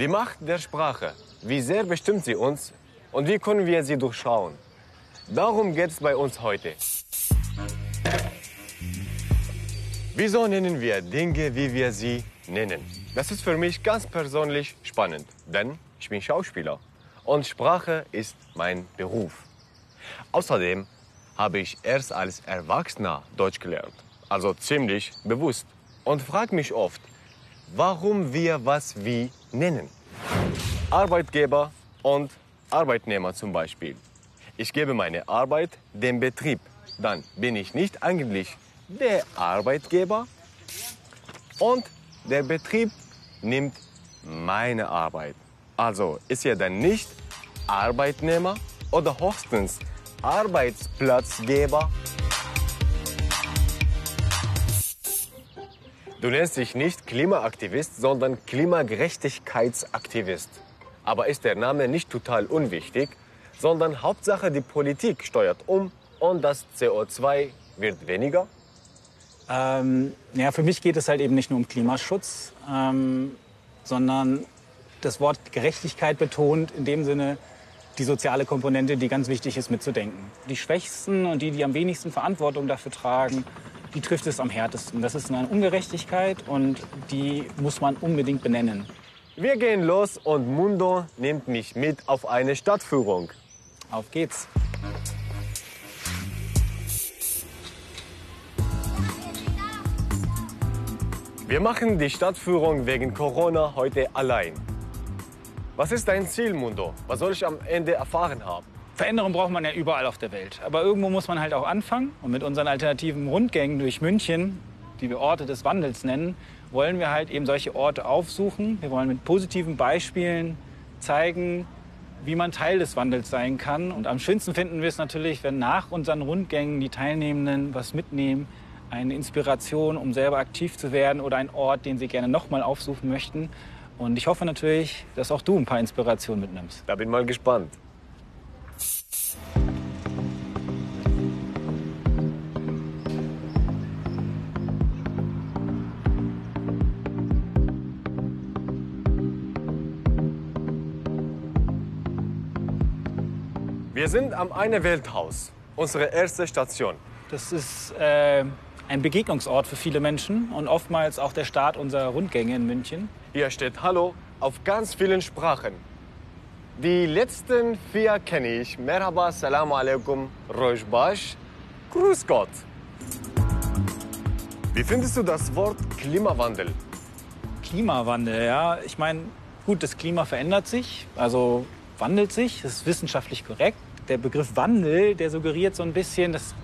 Die Macht der Sprache, wie sehr bestimmt sie uns und wie können wir sie durchschauen? Darum geht es bei uns heute. Wieso nennen wir Dinge, wie wir sie nennen? Das ist für mich ganz persönlich spannend, denn ich bin Schauspieler und Sprache ist mein Beruf. Außerdem habe ich erst als Erwachsener Deutsch gelernt, also ziemlich bewusst und frage mich oft, warum wir was wie nennen. Arbeitgeber und Arbeitnehmer zum Beispiel. Ich gebe meine Arbeit dem Betrieb. Dann bin ich nicht eigentlich der Arbeitgeber und der Betrieb nimmt meine Arbeit. Also ist er dann nicht Arbeitnehmer oder höchstens Arbeitsplatzgeber? Du nennst dich nicht Klimaaktivist, sondern Klimagerechtigkeitsaktivist. Aber ist der Name nicht total unwichtig, sondern Hauptsache die Politik steuert um und das CO2 wird weniger? Ähm, ja, für mich geht es halt eben nicht nur um Klimaschutz, ähm, sondern das Wort Gerechtigkeit betont in dem Sinne die soziale Komponente, die ganz wichtig ist mitzudenken. Die Schwächsten und die, die am wenigsten Verantwortung dafür tragen, die trifft es am härtesten. Das ist eine Ungerechtigkeit und die muss man unbedingt benennen. Wir gehen los und Mundo nimmt mich mit auf eine Stadtführung. Auf geht's. Wir machen die Stadtführung wegen Corona heute allein. Was ist dein Ziel, Mundo? Was soll ich am Ende erfahren haben? Veränderung braucht man ja überall auf der Welt. Aber irgendwo muss man halt auch anfangen. Und mit unseren alternativen Rundgängen durch München, die wir Orte des Wandels nennen, wollen wir halt eben solche Orte aufsuchen. Wir wollen mit positiven Beispielen zeigen, wie man Teil des Wandels sein kann. Und am schönsten finden wir es natürlich, wenn nach unseren Rundgängen die Teilnehmenden was mitnehmen, eine Inspiration, um selber aktiv zu werden oder einen Ort, den sie gerne nochmal aufsuchen möchten. Und ich hoffe natürlich, dass auch du ein paar Inspirationen mitnimmst. Da bin mal gespannt. Wir sind am Eine Welthaus, unsere erste Station. Das ist äh, ein Begegnungsort für viele Menschen und oftmals auch der Start unserer Rundgänge in München. Hier steht Hallo auf ganz vielen Sprachen. Die letzten vier kenne ich. Merhaba, Salam alaikum, Rojbash, Grüß Gott. Wie findest du das Wort Klimawandel? Klimawandel, ja. Ich meine, gut, das Klima verändert sich, also wandelt sich, das ist wissenschaftlich korrekt der Begriff Wandel, der suggeriert so ein bisschen, das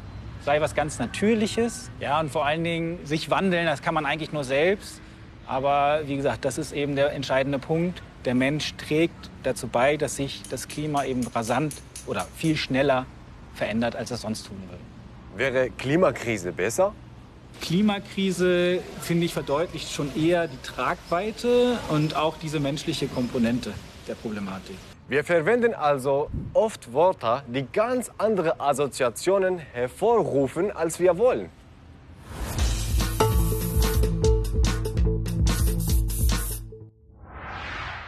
sei was ganz Natürliches. Ja, und vor allen Dingen sich wandeln, das kann man eigentlich nur selbst. Aber wie gesagt, das ist eben der entscheidende Punkt. Der Mensch trägt dazu bei, dass sich das Klima eben rasant oder viel schneller verändert, als es sonst tun würde. Wäre Klimakrise besser? Klimakrise, finde ich, verdeutlicht schon eher die Tragweite und auch diese menschliche Komponente der Problematik. Wir verwenden also oft Wörter, die ganz andere Assoziationen hervorrufen, als wir wollen.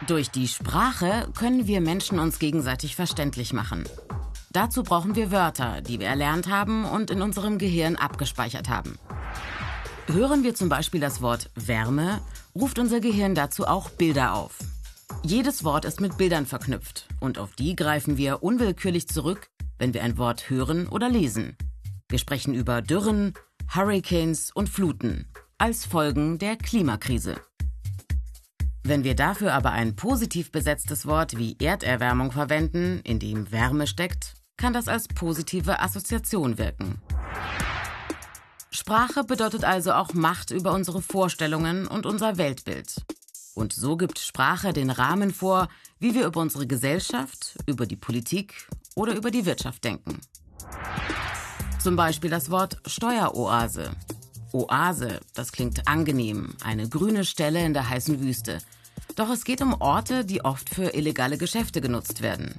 Durch die Sprache können wir Menschen uns gegenseitig verständlich machen. Dazu brauchen wir Wörter, die wir erlernt haben und in unserem Gehirn abgespeichert haben. Hören wir zum Beispiel das Wort Wärme, ruft unser Gehirn dazu auch Bilder auf. Jedes Wort ist mit Bildern verknüpft und auf die greifen wir unwillkürlich zurück, wenn wir ein Wort hören oder lesen. Wir sprechen über Dürren, Hurricanes und Fluten als Folgen der Klimakrise. Wenn wir dafür aber ein positiv besetztes Wort wie Erderwärmung verwenden, in dem Wärme steckt, kann das als positive Assoziation wirken. Sprache bedeutet also auch Macht über unsere Vorstellungen und unser Weltbild. Und so gibt Sprache den Rahmen vor, wie wir über unsere Gesellschaft, über die Politik oder über die Wirtschaft denken. Zum Beispiel das Wort Steueroase. Oase, das klingt angenehm, eine grüne Stelle in der heißen Wüste. Doch es geht um Orte, die oft für illegale Geschäfte genutzt werden.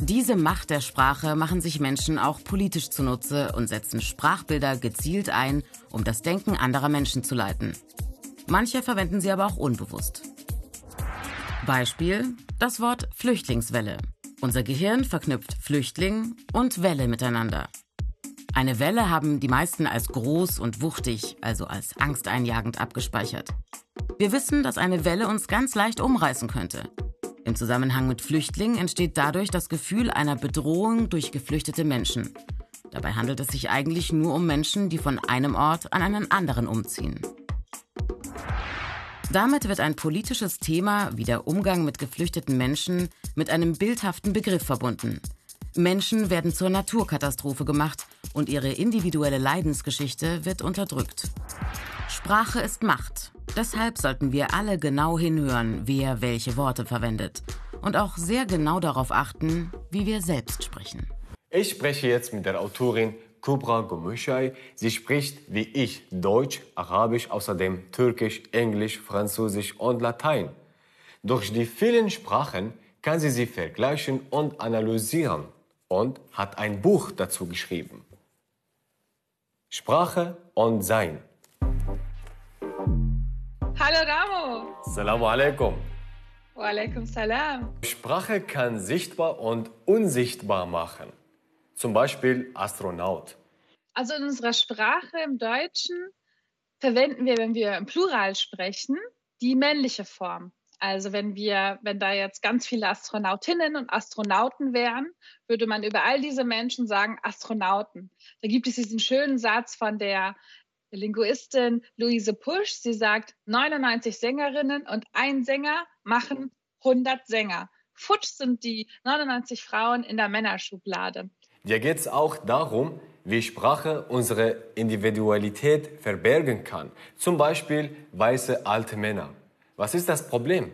Diese Macht der Sprache machen sich Menschen auch politisch zunutze und setzen Sprachbilder gezielt ein, um das Denken anderer Menschen zu leiten. Manche verwenden sie aber auch unbewusst. Beispiel das Wort Flüchtlingswelle. Unser Gehirn verknüpft Flüchtling und Welle miteinander. Eine Welle haben die meisten als groß und wuchtig, also als angsteinjagend abgespeichert. Wir wissen, dass eine Welle uns ganz leicht umreißen könnte. Im Zusammenhang mit Flüchtlingen entsteht dadurch das Gefühl einer Bedrohung durch geflüchtete Menschen. Dabei handelt es sich eigentlich nur um Menschen, die von einem Ort an einen anderen umziehen. Damit wird ein politisches Thema wie der Umgang mit geflüchteten Menschen mit einem bildhaften Begriff verbunden. Menschen werden zur Naturkatastrophe gemacht und ihre individuelle Leidensgeschichte wird unterdrückt. Sprache ist Macht. Deshalb sollten wir alle genau hinhören, wer welche Worte verwendet. Und auch sehr genau darauf achten, wie wir selbst sprechen. Ich spreche jetzt mit der Autorin Kubra Gomüşay. Sie spricht wie ich Deutsch, Arabisch, außerdem Türkisch, Englisch, Französisch und Latein. Durch die vielen Sprachen kann sie sie vergleichen und analysieren und hat ein Buch dazu geschrieben. Sprache und Sein. Hallo Ramo. Assalamu alaikum. Wa alaikum salam. Sprache kann sichtbar und unsichtbar machen. Zum Beispiel Astronaut. Also in unserer Sprache im Deutschen verwenden wir, wenn wir im Plural sprechen, die männliche Form. Also wenn wir, wenn da jetzt ganz viele Astronautinnen und Astronauten wären, würde man über all diese Menschen sagen Astronauten. Da gibt es diesen schönen Satz von der Linguistin Luise Pusch. Sie sagt, 99 Sängerinnen und ein Sänger machen 100 Sänger. Futsch sind die 99 Frauen in der Männerschublade. Hier geht es auch darum, wie Sprache unsere Individualität verbergen kann. Zum Beispiel weiße alte Männer. Was ist das Problem?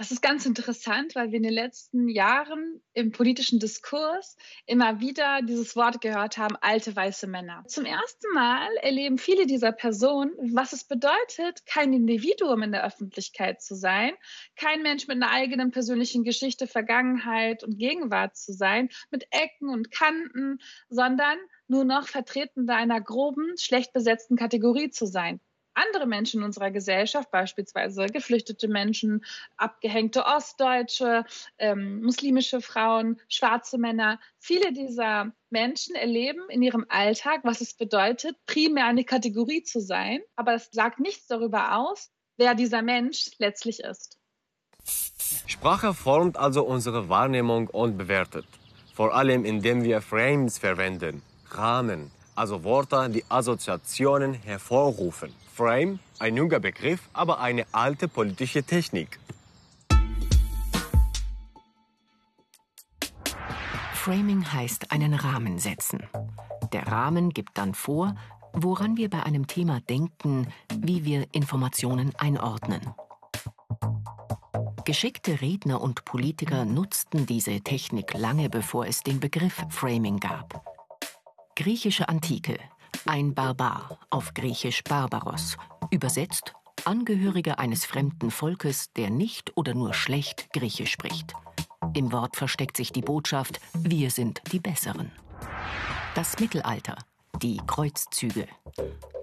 Das ist ganz interessant, weil wir in den letzten Jahren im politischen Diskurs immer wieder dieses Wort gehört haben, alte weiße Männer. Zum ersten Mal erleben viele dieser Personen, was es bedeutet, kein Individuum in der Öffentlichkeit zu sein, kein Mensch mit einer eigenen persönlichen Geschichte, Vergangenheit und Gegenwart zu sein, mit Ecken und Kanten, sondern nur noch Vertretende einer groben, schlecht besetzten Kategorie zu sein andere Menschen in unserer Gesellschaft, beispielsweise geflüchtete Menschen, abgehängte Ostdeutsche, ähm, muslimische Frauen, schwarze Männer, viele dieser Menschen erleben in ihrem Alltag, was es bedeutet, primär eine Kategorie zu sein, aber es sagt nichts darüber aus, wer dieser Mensch letztlich ist. Sprache formt also unsere Wahrnehmung und bewertet. Vor allem indem wir Frames verwenden, Rahmen, also Worte, die Assoziationen hervorrufen. Frame, ein junger Begriff, aber eine alte politische Technik. Framing heißt einen Rahmen setzen. Der Rahmen gibt dann vor, woran wir bei einem Thema denken, wie wir Informationen einordnen. Geschickte Redner und Politiker nutzten diese Technik lange bevor es den Begriff Framing gab. Griechische Antike ein Barbar, auf Griechisch Barbaros, übersetzt Angehöriger eines fremden Volkes, der nicht oder nur schlecht Griechisch spricht. Im Wort versteckt sich die Botschaft, wir sind die Besseren. Das Mittelalter, die Kreuzzüge.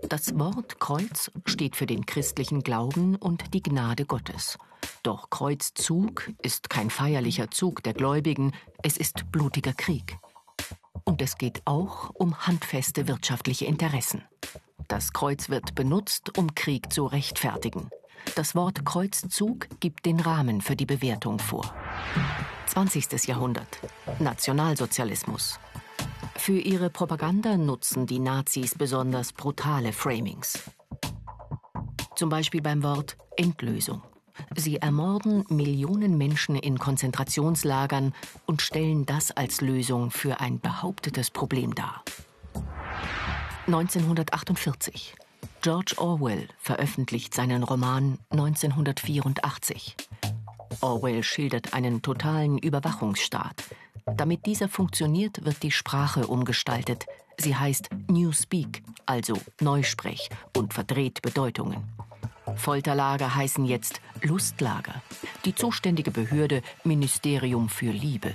Das Wort Kreuz steht für den christlichen Glauben und die Gnade Gottes. Doch Kreuzzug ist kein feierlicher Zug der Gläubigen, es ist blutiger Krieg. Und es geht auch um handfeste wirtschaftliche Interessen. Das Kreuz wird benutzt, um Krieg zu rechtfertigen. Das Wort Kreuzzug gibt den Rahmen für die Bewertung vor. 20. Jahrhundert. Nationalsozialismus. Für ihre Propaganda nutzen die Nazis besonders brutale Framings. Zum Beispiel beim Wort Endlösung. Sie ermorden Millionen Menschen in Konzentrationslagern und stellen das als Lösung für ein behauptetes Problem dar. 1948. George Orwell veröffentlicht seinen Roman 1984. Orwell schildert einen totalen Überwachungsstaat. Damit dieser funktioniert, wird die Sprache umgestaltet. Sie heißt Newspeak, also Neusprech und verdreht Bedeutungen. Folterlager heißen jetzt Lustlager. Die zuständige Behörde Ministerium für Liebe.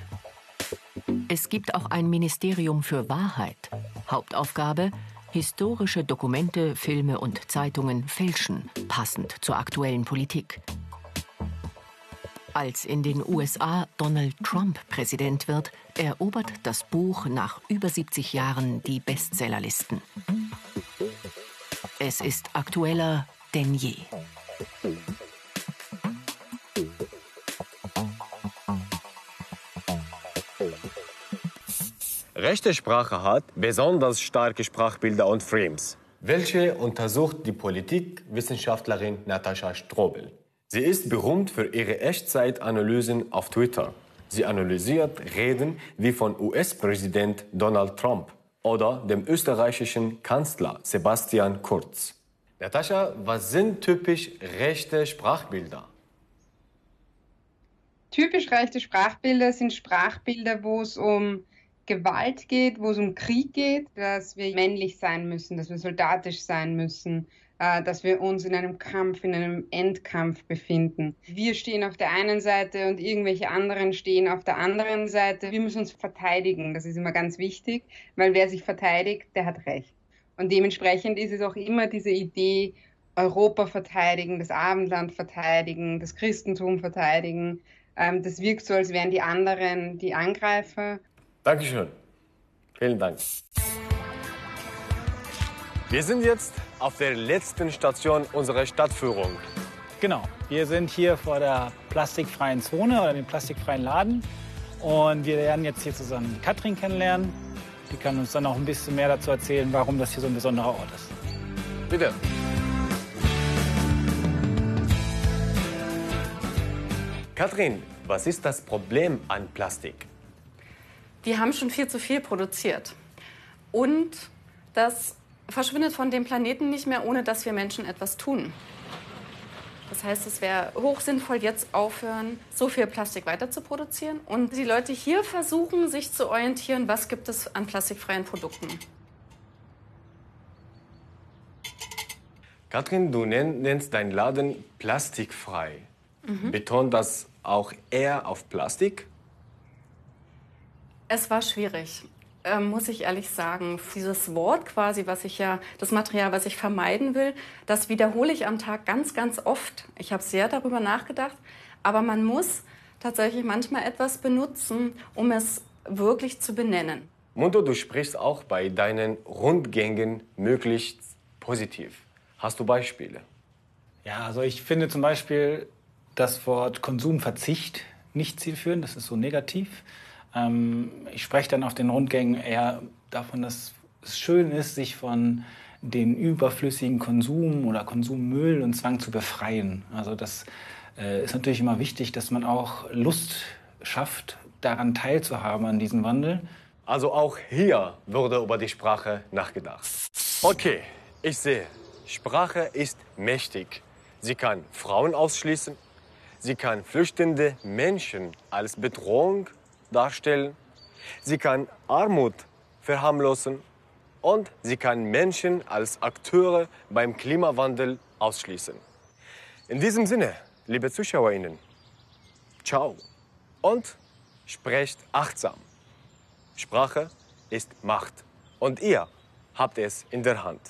Es gibt auch ein Ministerium für Wahrheit. Hauptaufgabe historische Dokumente, Filme und Zeitungen fälschen, passend zur aktuellen Politik. Als in den USA Donald Trump Präsident wird, erobert das Buch nach über 70 Jahren die Bestsellerlisten. Es ist aktueller denn je. Rechte Sprache hat besonders starke Sprachbilder und Frames. Welche untersucht die Politikwissenschaftlerin Natascha Strobel. Sie ist berühmt für ihre Echtzeitanalysen auf Twitter. Sie analysiert Reden wie von US-Präsident Donald Trump oder dem österreichischen Kanzler Sebastian Kurz. Natascha, was sind typisch rechte Sprachbilder? Typisch rechte Sprachbilder sind Sprachbilder, wo es um Gewalt geht, wo es um Krieg geht, dass wir männlich sein müssen, dass wir soldatisch sein müssen, äh, dass wir uns in einem Kampf, in einem Endkampf befinden. Wir stehen auf der einen Seite und irgendwelche anderen stehen auf der anderen Seite. Wir müssen uns verteidigen, das ist immer ganz wichtig, weil wer sich verteidigt, der hat Recht. Und dementsprechend ist es auch immer diese Idee, Europa verteidigen, das Abendland verteidigen, das Christentum verteidigen. Ähm, das wirkt so, als wären die anderen die Angreifer. Dankeschön. Vielen Dank. Wir sind jetzt auf der letzten Station unserer Stadtführung. Genau, wir sind hier vor der plastikfreien Zone oder dem plastikfreien Laden. Und wir lernen jetzt hier zusammen Katrin kennenlernen. Die kann uns dann auch ein bisschen mehr dazu erzählen, warum das hier so ein besonderer Ort ist. Bitte. Katrin, was ist das Problem an Plastik? Wir haben schon viel zu viel produziert. Und das verschwindet von dem Planeten nicht mehr, ohne dass wir Menschen etwas tun. Das heißt, es wäre hochsinnvoll, jetzt aufhören, so viel Plastik weiter zu produzieren und die Leute hier versuchen, sich zu orientieren, was gibt es an plastikfreien Produkten. Katrin, du nennst deinen Laden plastikfrei. Mhm. Betont das auch eher auf Plastik? Es war schwierig äh, muss ich ehrlich sagen, dieses Wort quasi, was ich ja, das Material, was ich vermeiden will, das wiederhole ich am Tag ganz, ganz oft. Ich habe sehr darüber nachgedacht, aber man muss tatsächlich manchmal etwas benutzen, um es wirklich zu benennen. Mundo, du sprichst auch bei deinen Rundgängen möglichst positiv. Hast du Beispiele? Ja, also ich finde zum Beispiel das Wort Konsumverzicht nicht zielführend, das ist so negativ. Ähm, ich spreche dann auf den Rundgängen eher davon, dass es schön ist, sich von den überflüssigen Konsum oder Konsummüll und Zwang zu befreien. Also das äh, ist natürlich immer wichtig, dass man auch Lust schafft, daran teilzuhaben an diesem Wandel. Also auch hier wurde über die Sprache nachgedacht. Okay, ich sehe, Sprache ist mächtig. Sie kann Frauen ausschließen, sie kann flüchtende Menschen als Bedrohung darstellen. Sie kann Armut verharmlosen und sie kann Menschen als Akteure beim Klimawandel ausschließen. In diesem Sinne, liebe Zuschauerinnen, ciao und sprecht achtsam. Sprache ist Macht und ihr habt es in der Hand.